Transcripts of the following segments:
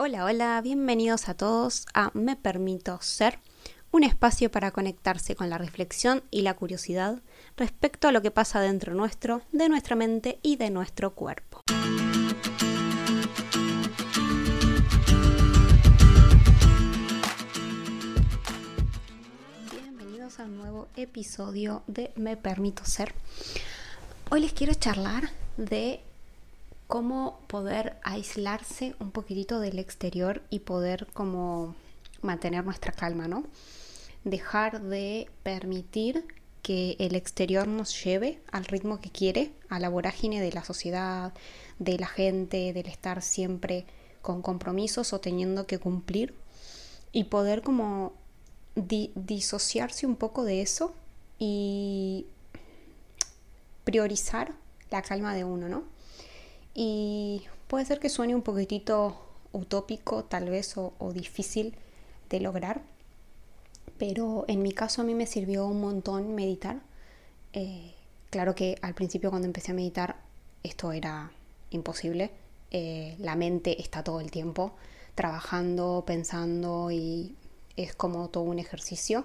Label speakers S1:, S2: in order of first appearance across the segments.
S1: Hola, hola, bienvenidos a todos a Me Permito Ser, un espacio para conectarse con la reflexión y la curiosidad respecto a lo que pasa dentro nuestro, de nuestra mente y de nuestro cuerpo. Bienvenidos a un nuevo episodio de Me Permito Ser. Hoy les quiero charlar de cómo poder aislarse un poquitito del exterior y poder como mantener nuestra calma, ¿no? Dejar de permitir que el exterior nos lleve al ritmo que quiere, a la vorágine de la sociedad, de la gente, del estar siempre con compromisos o teniendo que cumplir y poder como disociarse un poco de eso y priorizar la calma de uno, ¿no? Y puede ser que suene un poquitito utópico tal vez o, difícil de lograr, pero en mi caso a mí me sirvió un montón meditar. Eh, claro que al principio cuando empecé a meditar esto era imposible. Eh, la mente está todo el tiempo trabajando, pensando y es como todo un ejercicio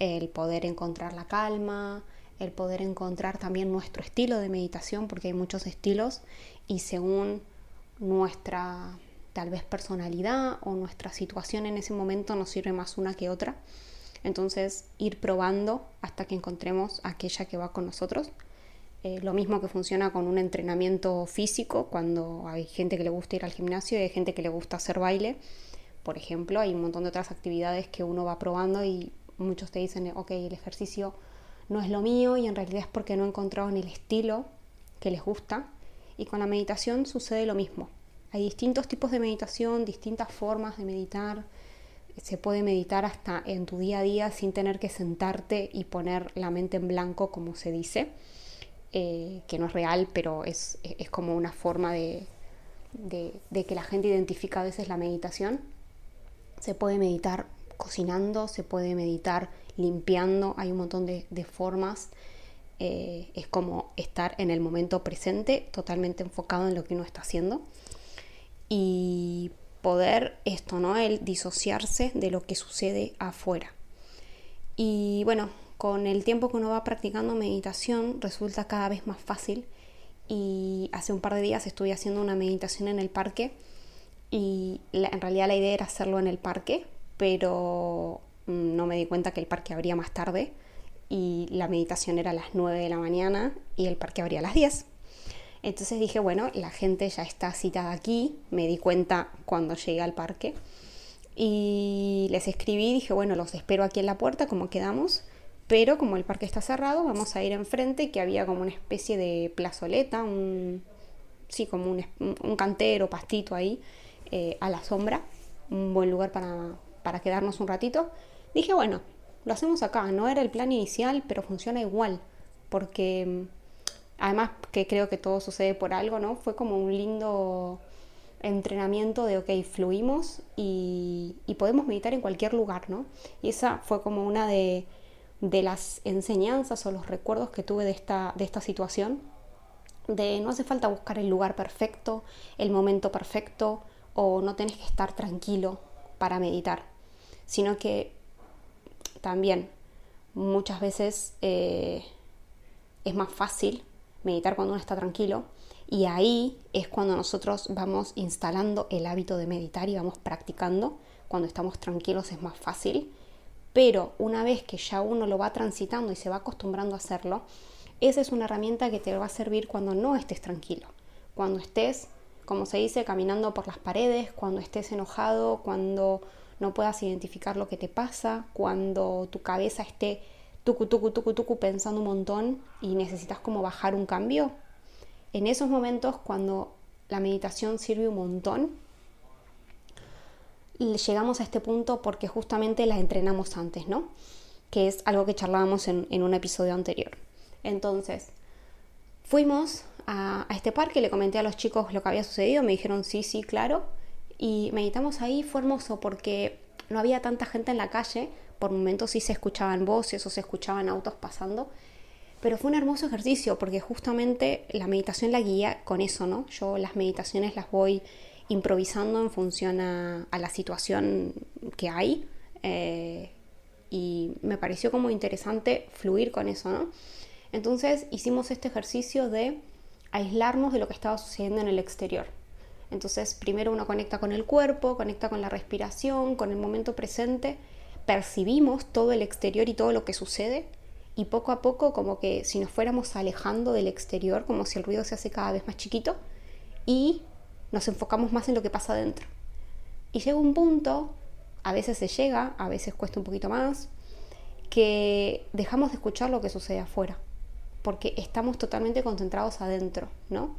S1: el poder encontrar la calma, el poder encontrar también nuestro estilo de meditación, porque hay muchos estilos y según nuestra tal vez personalidad o nuestra situación en ese momento nos sirve más una que otra. Entonces ir probando hasta que encontremos aquella que va con nosotros. Eh, lo mismo que funciona con un entrenamiento físico, cuando hay gente que le gusta ir al gimnasio y hay gente que le gusta hacer baile. Por ejemplo, hay un montón de otras actividades que uno va probando y muchos te dicen, ok, el ejercicio no es lo mío y en realidad es porque no he encontrado el estilo que les gusta y con la meditación sucede lo mismo. Hay distintos tipos de meditación, distintas formas de meditar. Se puede meditar hasta en tu día a día sin tener que sentarte y poner la mente en blanco, como se dice, eh, que no es real, pero es, como una forma de, que la gente identifica a veces la meditación. Se puede meditar cocinando, se puede meditar limpiando, hay un montón de formas eh, es como estar en el momento presente, totalmente enfocado en lo que uno está haciendo. Y poder esto, ¿no? El disociarse de lo que sucede afuera. Y bueno, con el tiempo que uno va practicando meditación resulta cada vez más fácil. Y hace un par de días estuve haciendo una meditación en el parque y en realidad la idea era hacerlo en el parque, pero no me di cuenta que el parque abría más tarde y la meditación era a las 9 de la mañana y el parque abría a las 10. Entonces dije, bueno, la gente ya está citada aquí, me di cuenta cuando llegué al parque y les escribí, dije, bueno, los espero aquí en la puerta como quedamos, pero como el parque está cerrado, vamos a ir enfrente, que había como una especie de plazoleta, un, sí, como un, cantero, pastito ahí, eh, a la sombra, un buen lugar para, para quedarnos un ratito. Dije, bueno, lo hacemos acá, no era el plan inicial, pero funciona igual, porque mm, además que creo que todo sucede por algo, ¿no? Fue como un lindo entrenamiento de, ok, fluimos y, podemos meditar en cualquier lugar, ¿no? Y esa fue como una de, las enseñanzas o los recuerdos que tuve de esta, de esta situación, de no hace falta buscar el lugar perfecto, el momento perfecto, o no tenés que estar tranquilo para meditar, sino que también muchas veces eh, es más fácil meditar cuando uno está tranquilo y ahí es cuando nosotros vamos instalando el hábito de meditar y vamos practicando. Cuando estamos tranquilos es más fácil, pero una vez que ya uno lo va transitando y se va acostumbrando a hacerlo, esa es una herramienta que te va a servir cuando no estés tranquilo, cuando estés, como se dice, caminando por las paredes, cuando estés enojado, cuando no puedas identificar lo que te pasa, cuando tu cabeza esté tucu, tucu, tucu, tucu pensando un montón y necesitas como bajar un cambio. En esos momentos, cuando la meditación sirve un montón, llegamos a este punto porque justamente la entrenamos antes, ¿no? Que es algo que charlábamos en, un episodio anterior. Entonces, fuimos a, a, este parque, le comenté a los chicos lo que había sucedido, me dijeron sí, sí, claro y meditamos ahí, fue hermoso porque no había tanta gente en la calle, por momentos sí se escuchaban voces o se escuchaban autos pasando, pero fue un hermoso ejercicio porque justamente la meditación la guía con eso, ¿no? Yo las meditaciones las voy improvisando en función a, la situación que hay. Eh, y me pareció como interesante fluir con eso, ¿no? Entonces hicimos este ejercicio de aislarnos de lo que estaba sucediendo en el exterior. Entonces primero uno conecta con el cuerpo, conecta con la respiración, con el momento presente, percibimos todo el exterior y todo lo que sucede y poco a poco como que si nos fuéramos alejando del exterior, como si el ruido se hace cada vez más chiquito y nos enfocamos más en lo que pasa adentro. Y llega un punto, a veces se llega, a veces cuesta un poquito más, que dejamos de escuchar lo que sucede afuera, porque estamos totalmente concentrados adentro, ¿no?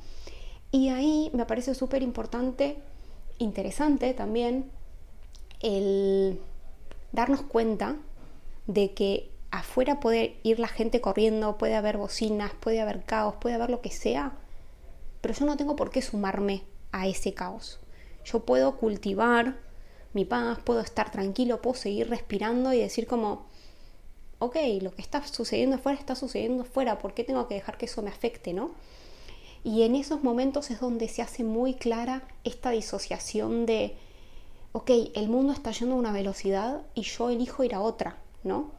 S1: Y ahí me parece súper importante, interesante también, el darnos cuenta de que afuera puede ir la gente corriendo, puede haber bocinas, puede haber caos, puede haber lo que sea, pero yo no tengo por qué sumarme a ese caos. Yo puedo cultivar mi paz, puedo estar tranquilo, puedo seguir respirando y decir como, ok, lo que está sucediendo afuera está sucediendo afuera, ¿por qué tengo que dejar que eso me afecte, no? Y en esos momentos es donde se hace muy clara esta disociación de, ok, el mundo está yendo a una velocidad y yo elijo ir a otra, ¿no?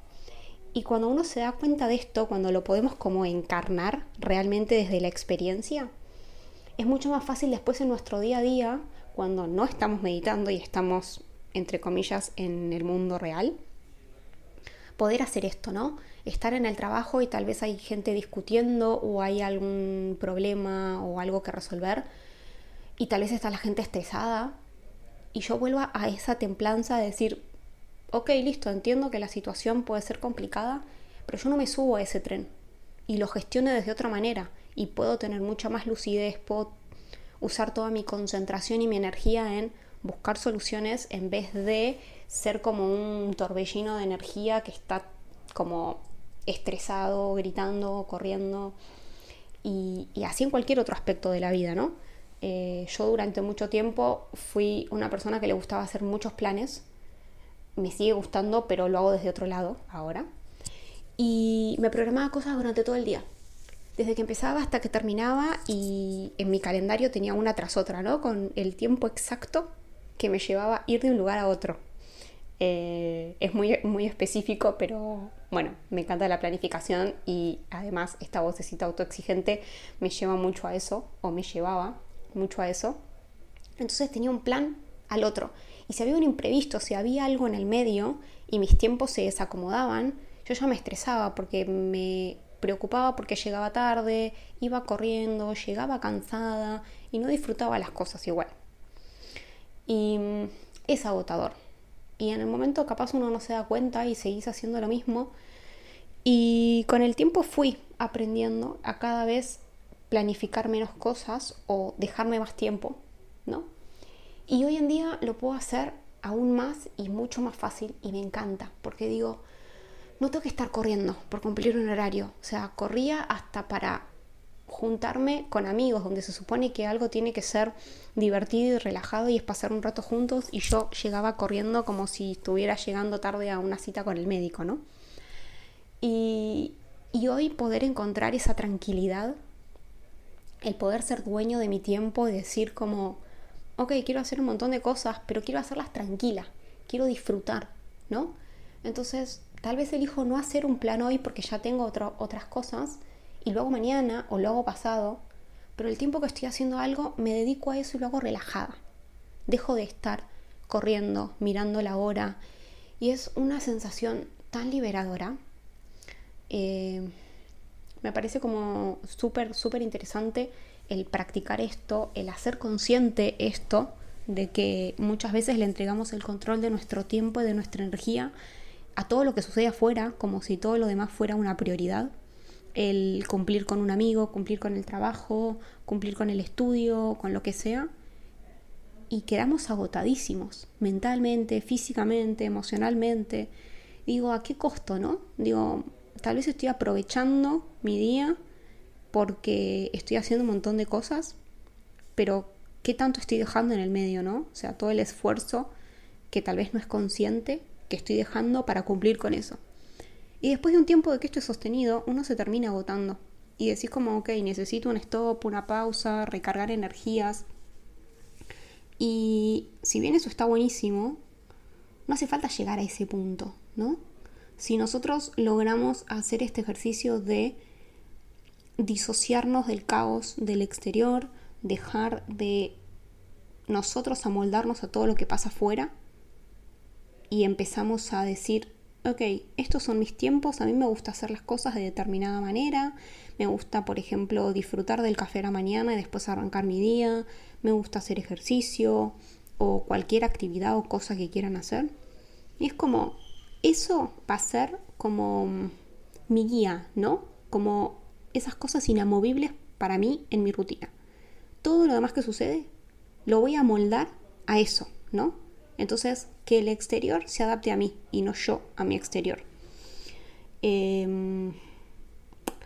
S1: Y cuando uno se da cuenta de esto, cuando lo podemos como encarnar realmente desde la experiencia, es mucho más fácil después en nuestro día a día, cuando no estamos meditando y estamos, entre comillas, en el mundo real, poder hacer esto, ¿no? Estar en el trabajo y tal vez hay gente discutiendo o hay algún problema o algo que resolver y tal vez está la gente estresada y yo vuelvo a esa templanza de decir, ok, listo, entiendo que la situación puede ser complicada, pero yo no me subo a ese tren y lo gestiono desde otra manera y puedo tener mucha más lucidez, puedo usar toda mi concentración y mi energía en buscar soluciones en vez de ser como un torbellino de energía que está como estresado, gritando, corriendo y, así en cualquier otro aspecto de la vida, ¿no? Eh, yo durante mucho tiempo fui una persona que le gustaba hacer muchos planes, me sigue gustando, pero lo hago desde otro lado ahora. Y me programaba cosas durante todo el día. Desde que empezaba hasta que terminaba y en mi calendario tenía una tras otra, ¿no? Con el tiempo exacto que me llevaba ir de un lugar a otro. Eh, es muy, muy específico, pero bueno, me encanta la planificación y además esta vocecita autoexigente me lleva mucho a eso, o me llevaba mucho a eso. Entonces tenía un plan al otro. Y si había un imprevisto, si había algo en el medio y mis tiempos se desacomodaban, yo ya me estresaba porque me preocupaba porque llegaba tarde, iba corriendo, llegaba cansada y no disfrutaba las cosas igual. Y mm, es agotador. Y en el momento capaz uno no se da cuenta y seguís haciendo lo mismo. Y con el tiempo fui aprendiendo a cada vez planificar menos cosas o dejarme más tiempo, ¿no? Y hoy en día lo puedo hacer aún más y mucho más fácil y me encanta, porque digo, no tengo que estar corriendo por cumplir un horario. O sea, corría hasta para juntarme con amigos, donde se supone que algo tiene que ser divertido y relajado y es pasar un rato juntos y yo llegaba corriendo como si estuviera llegando tarde a una cita con el médico, ¿no? Y, y hoy poder encontrar esa tranquilidad, el poder ser dueño de mi tiempo y decir como, ok, quiero hacer un montón de cosas, pero quiero hacerlas tranquila, quiero disfrutar, ¿no? Entonces, tal vez elijo no hacer un plan hoy porque ya tengo otras cosas y luego mañana o luego pasado, pero el tiempo que estoy haciendo algo me dedico a eso y lo hago relajada. Dejo de estar corriendo, mirando la hora y es una sensación tan liberadora. Eh, me parece como súper, súper interesante el practicar esto, el hacer consciente esto, de que muchas veces le entregamos el control de nuestro tiempo y de nuestra energía a todo lo que sucede afuera, como si todo lo demás fuera una prioridad. El cumplir con un amigo, cumplir con el trabajo, cumplir con el estudio, con lo que sea. Y quedamos agotadísimos, mentalmente, físicamente, emocionalmente. Digo, ¿a qué costo, no? Digo, tal vez estoy aprovechando mi día porque estoy haciendo un montón de cosas, pero ¿qué tanto estoy dejando en el medio, no? O sea, todo el esfuerzo que tal vez no es consciente que estoy dejando para cumplir con eso. Y después de un tiempo de que esto es sostenido, uno se termina agotando. Y decís como, ok, necesito un stop, una pausa, recargar energías. Y si bien eso está buenísimo, no hace falta llegar a ese punto, ¿no? Si nosotros logramos hacer este ejercicio de disociarnos del caos del exterior, dejar de nosotros amoldarnos a todo lo que pasa afuera y empezamos a decir, ok, estos son mis tiempos, a mí me gusta hacer las cosas de determinada manera, me gusta, por ejemplo, disfrutar del café a la mañana y después arrancar mi día, me gusta hacer ejercicio o cualquier actividad o cosa que quieran hacer. Y es como, eso va a ser como mi guía, ¿no? Como esas cosas inamovibles para mí en mi rutina. Todo lo demás que sucede lo voy a moldar a eso, ¿no? Entonces, que el exterior se adapte a mí y no yo a mi exterior. Em,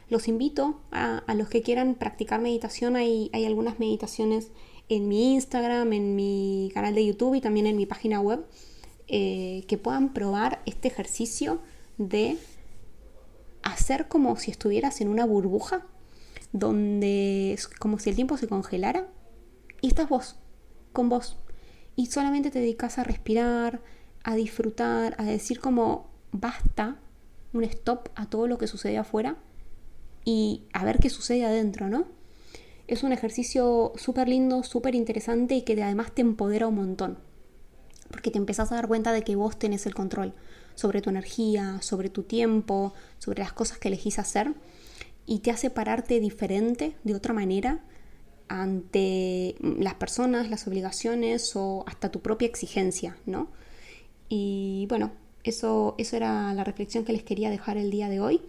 S1: los invito a, los que quieran practicar meditación. Hay, hay algunas meditaciones en mi Instagram, en mi canal de YouTube y también en mi página web eh, que puedan probar este ejercicio de hacer como si estuvieras en una burbuja donde como si el tiempo se congelara y estás vos, con vos, y solamente te dedicas a respirar, a disfrutar, a decir como basta, un stop a todo lo que sucede afuera y a ver qué sucede adentro, ¿no? Es un ejercicio súper lindo, súper interesante y que además te empodera un montón. Porque te empezás a dar cuenta de que vos tenés el control sobre tu energía, sobre tu tiempo, sobre las cosas que elegís hacer y te hace pararte diferente, de otra manera, ante las personas, las obligaciones o hasta tu propia exigencia, ¿no? Y bueno, eso, eso era la reflexión que les quería dejar el día de hoy.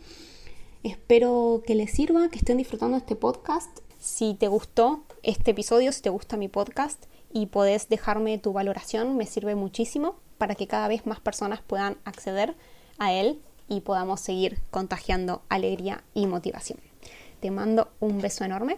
S1: Espero que les sirva, que estén disfrutando este podcast. Si te gustó este episodio, si te gusta mi podcast y podés dejarme tu valoración, me sirve muchísimo para que cada vez más personas puedan acceder a él y podamos seguir contagiando alegría y motivación. Te mando un beso enorme